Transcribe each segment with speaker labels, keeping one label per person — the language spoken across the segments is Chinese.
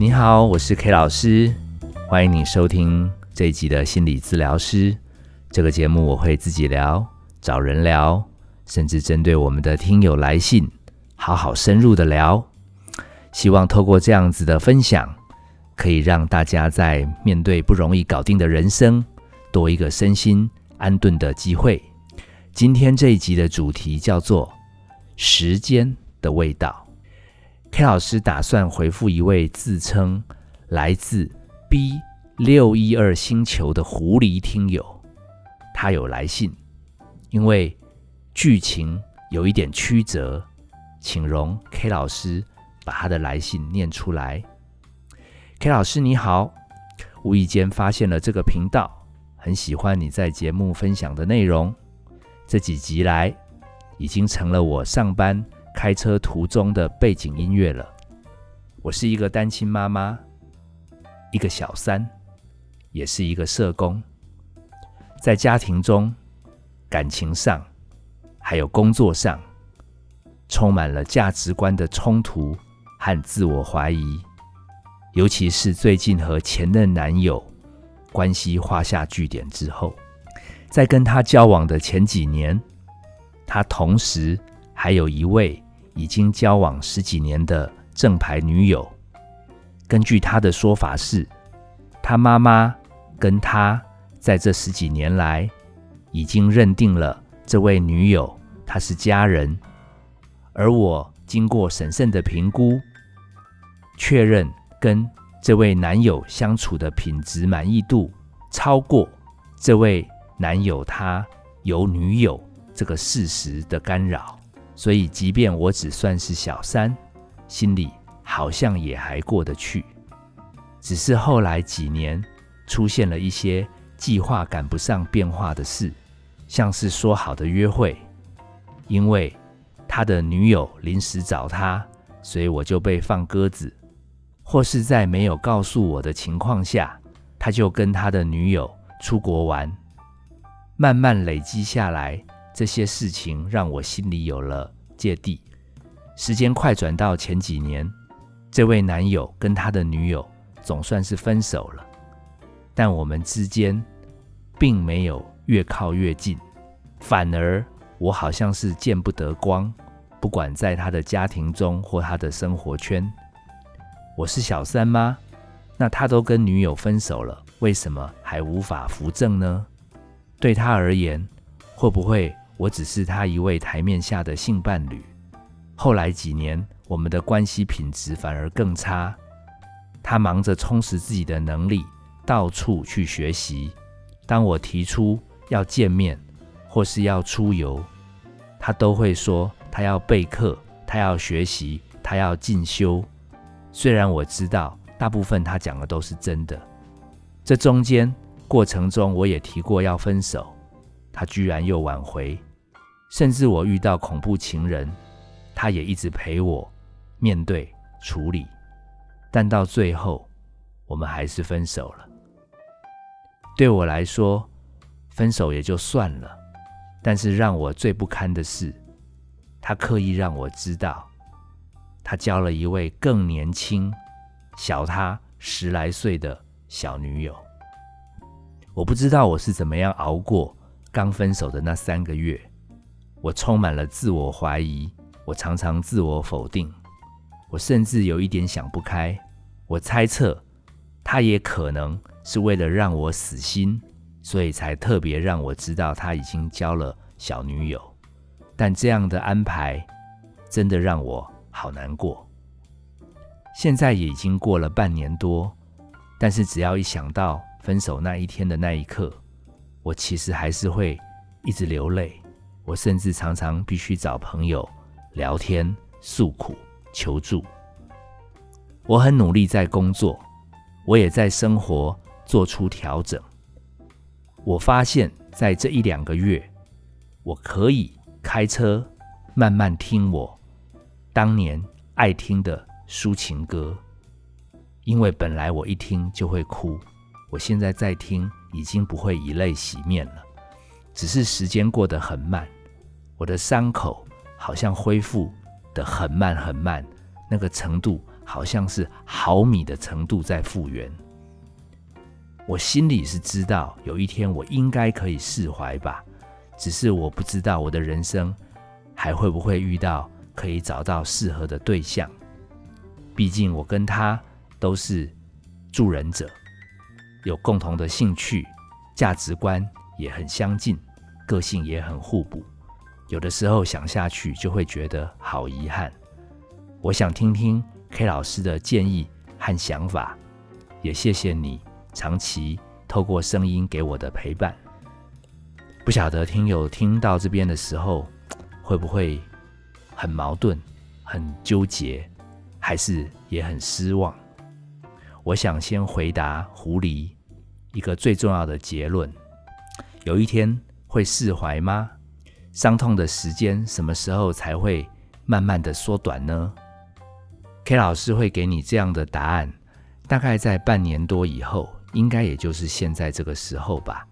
Speaker 1: 你好，我是 K 老师，欢迎你收听这一集的心理治疗师。这个节目我会自己聊，找人聊，甚至针对我们的听友来信，好好深入的聊。希望透过这样子的分享，可以让大家在面对不容易搞定的人生，多一个身心安顿的机会。今天这一集的主题叫做“时间的味道”。K 老师打算回复一位自称来自 B 六一二星球的狐狸听友，他有来信，因为剧情有一点曲折，请容 K 老师把他的来信念出来。K 老师你好，无意间发现了这个频道，很喜欢你在节目分享的内容，这几集来已经成了我上班。开车途中的背景音乐了。我是一个单亲妈妈，一个小三，也是一个社工。在家庭中、感情上，还有工作上，充满了价值观的冲突和自我怀疑。尤其是最近和前任男友关系画下句点之后，在跟他交往的前几年，他同时。还有一位已经交往十几年的正牌女友，根据他的说法是，他妈妈跟他在这十几年来已经认定了这位女友她是家人，而我经过审慎的评估，确认跟这位男友相处的品质满意度超过这位男友他有女友这个事实的干扰。所以，即便我只算是小三，心里好像也还过得去。只是后来几年出现了一些计划赶不上变化的事，像是说好的约会，因为他的女友临时找他，所以我就被放鸽子；或是在没有告诉我的情况下，他就跟他的女友出国玩，慢慢累积下来。这些事情让我心里有了芥蒂。时间快转到前几年，这位男友跟他的女友总算是分手了，但我们之间并没有越靠越近，反而我好像是见不得光。不管在他的家庭中或他的生活圈，我是小三吗？那他都跟女友分手了，为什么还无法扶正呢？对他而言，会不会？我只是他一位台面下的性伴侣，后来几年，我们的关系品质反而更差。他忙着充实自己的能力，到处去学习。当我提出要见面或是要出游，他都会说他要备课，他要学习，他要进修。虽然我知道大部分他讲的都是真的，这中间过程中我也提过要分手，他居然又挽回。甚至我遇到恐怖情人，他也一直陪我面对处理，但到最后，我们还是分手了。对我来说，分手也就算了，但是让我最不堪的是，他刻意让我知道，他交了一位更年轻、小他十来岁的小女友。我不知道我是怎么样熬过刚分手的那三个月。我充满了自我怀疑，我常常自我否定，我甚至有一点想不开。我猜测，他也可能是为了让我死心，所以才特别让我知道他已经交了小女友。但这样的安排真的让我好难过。现在也已经过了半年多，但是只要一想到分手那一天的那一刻，我其实还是会一直流泪。我甚至常常必须找朋友聊天诉苦求助。我很努力在工作，我也在生活做出调整。我发现，在这一两个月，我可以开车慢慢听我当年爱听的抒情歌，因为本来我一听就会哭，我现在在听已经不会以泪洗面了，只是时间过得很慢。我的伤口好像恢复的很慢很慢，那个程度好像是毫米的程度在复原。我心里是知道，有一天我应该可以释怀吧，只是我不知道我的人生还会不会遇到可以找到适合的对象。毕竟我跟他都是助人者，有共同的兴趣，价值观也很相近，个性也很互补。有的时候想下去就会觉得好遗憾。我想听听 K 老师的建议和想法，也谢谢你。长期透过声音给我的陪伴，不晓得听友听到这边的时候，会不会很矛盾、很纠结，还是也很失望？我想先回答狐狸一个最重要的结论：有一天会释怀吗？伤痛的时间什么时候才会慢慢的缩短呢？K 老师会给你这样的答案，大概在半年多以后。应该也就是现在这个时候吧，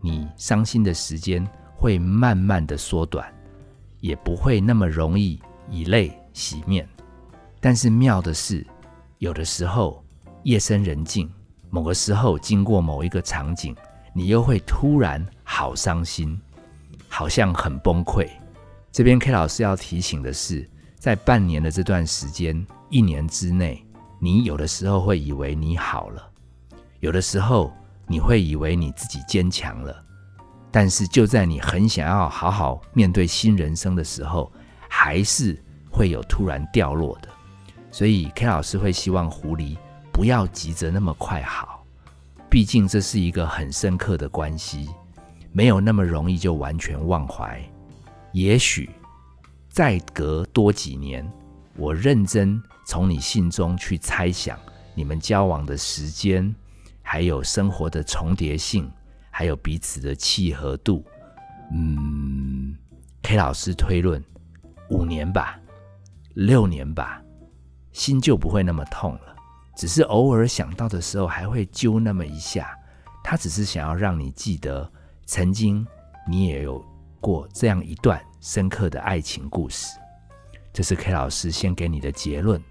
Speaker 1: 你伤心的时间会慢慢的缩短，也不会那么容易以泪洗面。但是妙的是，有的时候夜深人静，某个时候经过某一个场景，你又会突然好伤心，好像很崩溃。这边 K 老师要提醒的是，在半年的这段时间，一年之内，你有的时候会以为你好了。有的时候你会以为你自己坚强了，但是就在你很想要好好面对新人生的时候，还是会有突然掉落的。所以 K 老师会希望狐狸不要急着那么快好，毕竟这是一个很深刻的关系，没有那么容易就完全忘怀。也许再隔多几年，我认真从你信中去猜想你们交往的时间。还有生活的重叠性，还有彼此的契合度，嗯，K 老师推论五年吧，六年吧，心就不会那么痛了。只是偶尔想到的时候，还会揪那么一下。他只是想要让你记得，曾经你也有过这样一段深刻的爱情故事。这是 K 老师先给你的结论。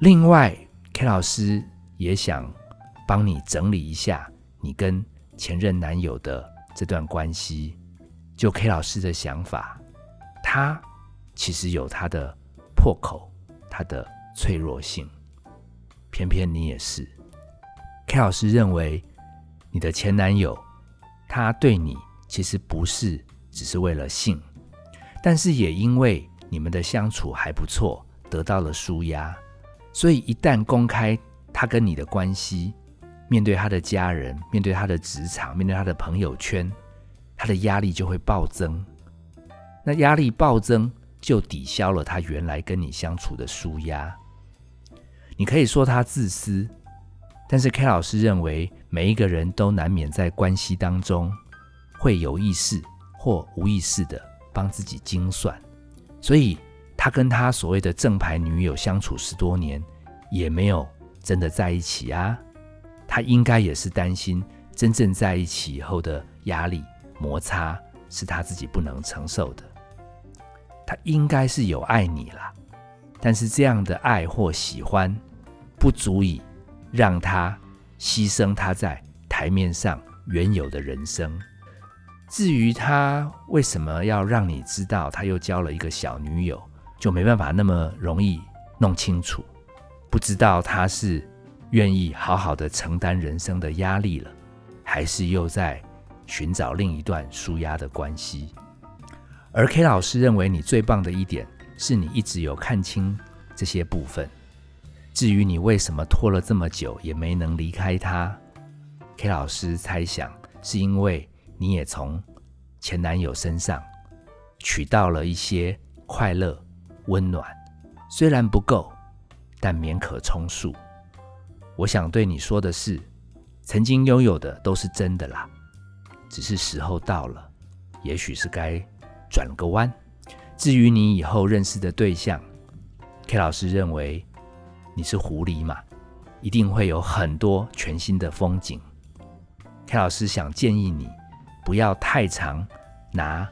Speaker 1: 另外，K 老师也想。帮你整理一下你跟前任男友的这段关系，就 K 老师的想法，他其实有他的破口，他的脆弱性，偏偏你也是。K 老师认为你的前男友他对你其实不是只是为了性，但是也因为你们的相处还不错，得到了舒压，所以一旦公开他跟你的关系。面对他的家人，面对他的职场，面对他的朋友圈，他的压力就会暴增。那压力暴增，就抵消了他原来跟你相处的舒压。你可以说他自私，但是 K 老师认为，每一个人都难免在关系当中会有意识或无意识的帮自己精算，所以他跟他所谓的正牌女友相处十多年，也没有真的在一起啊。他应该也是担心，真正在一起以后的压力摩擦是他自己不能承受的。他应该是有爱你啦，但是这样的爱或喜欢，不足以让他牺牲他在台面上原有的人生。至于他为什么要让你知道他又交了一个小女友，就没办法那么容易弄清楚。不知道他是。愿意好好的承担人生的压力了，还是又在寻找另一段舒压的关系？而 K 老师认为你最棒的一点是你一直有看清这些部分。至于你为什么拖了这么久也没能离开他，K 老师猜想是因为你也从前男友身上取到了一些快乐、温暖，虽然不够，但勉可充数。我想对你说的是，曾经拥有的都是真的啦，只是时候到了，也许是该转个弯。至于你以后认识的对象，K 老师认为你是狐狸嘛，一定会有很多全新的风景。K 老师想建议你不要太常拿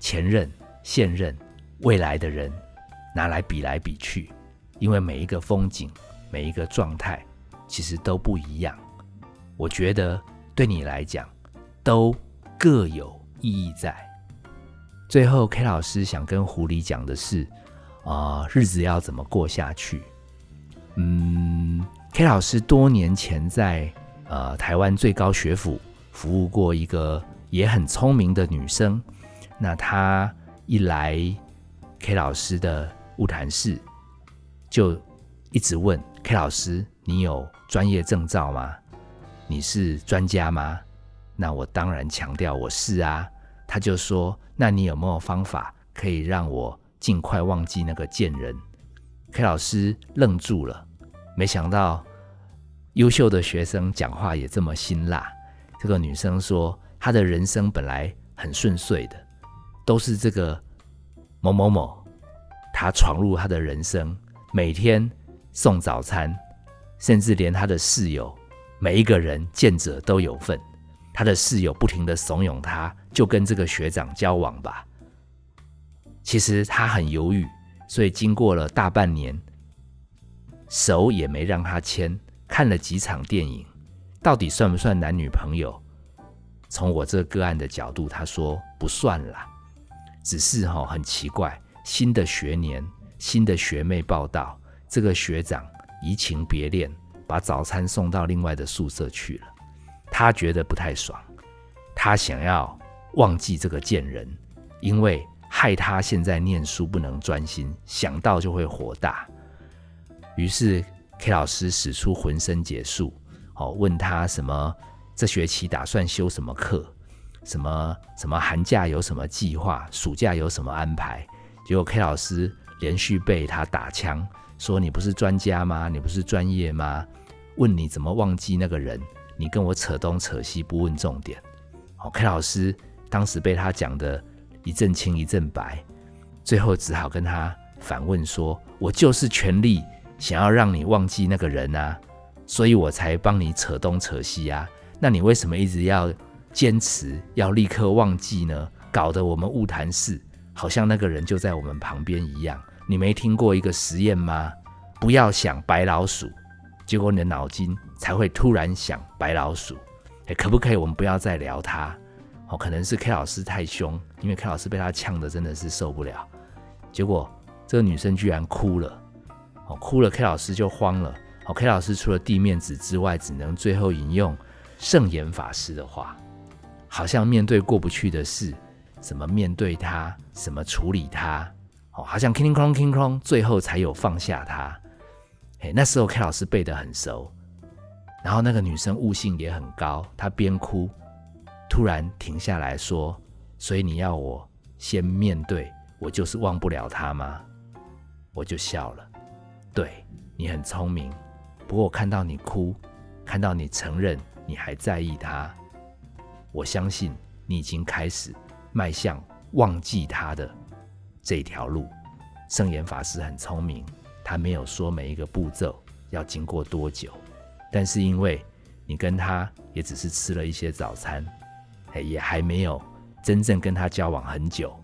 Speaker 1: 前任、现任、未来的人拿来比来比去，因为每一个风景、每一个状态其实都不一样。我觉得对你来讲都各有意义在。最后，K 老师想跟狐狸讲的是，啊，日子要怎么过下去？嗯，K 老师多年前在呃台湾最高学府服务过一个也很聪明的女生。那她一来 K 老师的物谈室，就一直问 K 老师：“你有专业证照吗？你是专家吗？”那我当然强调我是啊。他就说：“那你有没有方法可以让我尽快忘记那个贱人？”K 老师愣住了，没想到优秀的学生讲话也这么辛辣。这个女生说：“她的人生本来很顺遂的，都是这个某某某，他闯入她的人生，每天送早餐，甚至连她的室友每一个人见者都有份。”他的室友不停的怂恿他，就跟这个学长交往吧。其实他很犹豫，所以经过了大半年，手也没让他牵，看了几场电影，到底算不算男女朋友？从我这个案的角度，他说不算啦，只是哈很奇怪，新的学年，新的学妹报道，这个学长移情别恋，把早餐送到另外的宿舍去了。他觉得不太爽，他想要忘记这个贱人，因为害他现在念书不能专心，想到就会火大。于是 K 老师使出浑身解数，哦，问他什么这学期打算修什么课，什么什么寒假有什么计划，暑假有什么安排。结果 K 老师连续被他打枪，说你不是专家吗？你不是专业吗？问你怎么忘记那个人？你跟我扯东扯西，不问重点。哦，K 老师当时被他讲的一阵青一阵白，最后只好跟他反问说：“我就是全力想要让你忘记那个人啊，所以我才帮你扯东扯西啊。那你为什么一直要坚持要立刻忘记呢？搞得我们物谈室好像那个人就在我们旁边一样。你没听过一个实验吗？不要想白老鼠。”结果你的脑筋才会突然想白老鼠，哎，可不可以我们不要再聊他？哦，可能是 K 老师太凶，因为 K 老师被他呛的真的是受不了。结果这个女生居然哭了，哦，哭了，K 老师就慌了。哦，K 老师除了地面纸之外，只能最后引用圣严法师的话，好像面对过不去的事，怎么面对他，怎么处理他，哦，好像 king kong king kong，最后才有放下他。嘿，那时候 K 老师背得很熟，然后那个女生悟性也很高，她边哭，突然停下来说：“所以你要我先面对，我就是忘不了他吗？”我就笑了。对你很聪明，不过我看到你哭，看到你承认你还在意他，我相信你已经开始迈向忘记他的这条路。圣严法师很聪明。他没有说每一个步骤要经过多久，但是因为你跟他也只是吃了一些早餐，也还没有真正跟他交往很久，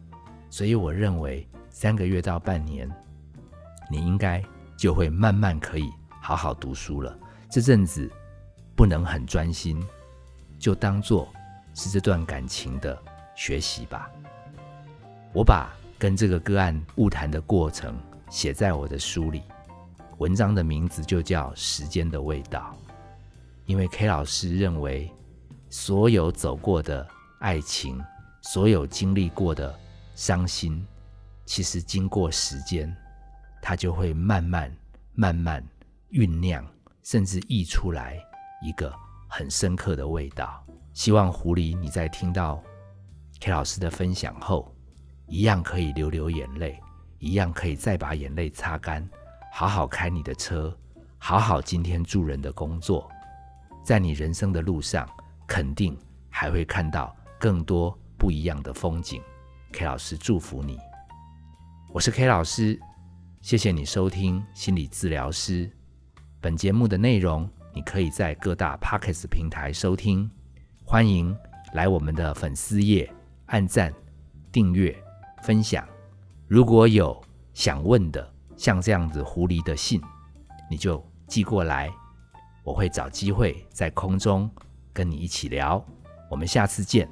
Speaker 1: 所以我认为三个月到半年，你应该就会慢慢可以好好读书了。这阵子不能很专心，就当做是这段感情的学习吧。我把跟这个个案误谈的过程。写在我的书里，文章的名字就叫《时间的味道》，因为 K 老师认为，所有走过的爱情，所有经历过的伤心，其实经过时间，它就会慢慢、慢慢酝酿，甚至溢出来一个很深刻的味道。希望狐狸你在听到 K 老师的分享后，一样可以流流眼泪。一样可以再把眼泪擦干，好好开你的车，好好今天助人的工作，在你人生的路上，肯定还会看到更多不一样的风景。K 老师祝福你，我是 K 老师，谢谢你收听心理治疗师。本节目的内容你可以在各大 Pockets 平台收听，欢迎来我们的粉丝页按赞、订阅、分享。如果有想问的，像这样子狐狸的信，你就寄过来，我会找机会在空中跟你一起聊。我们下次见。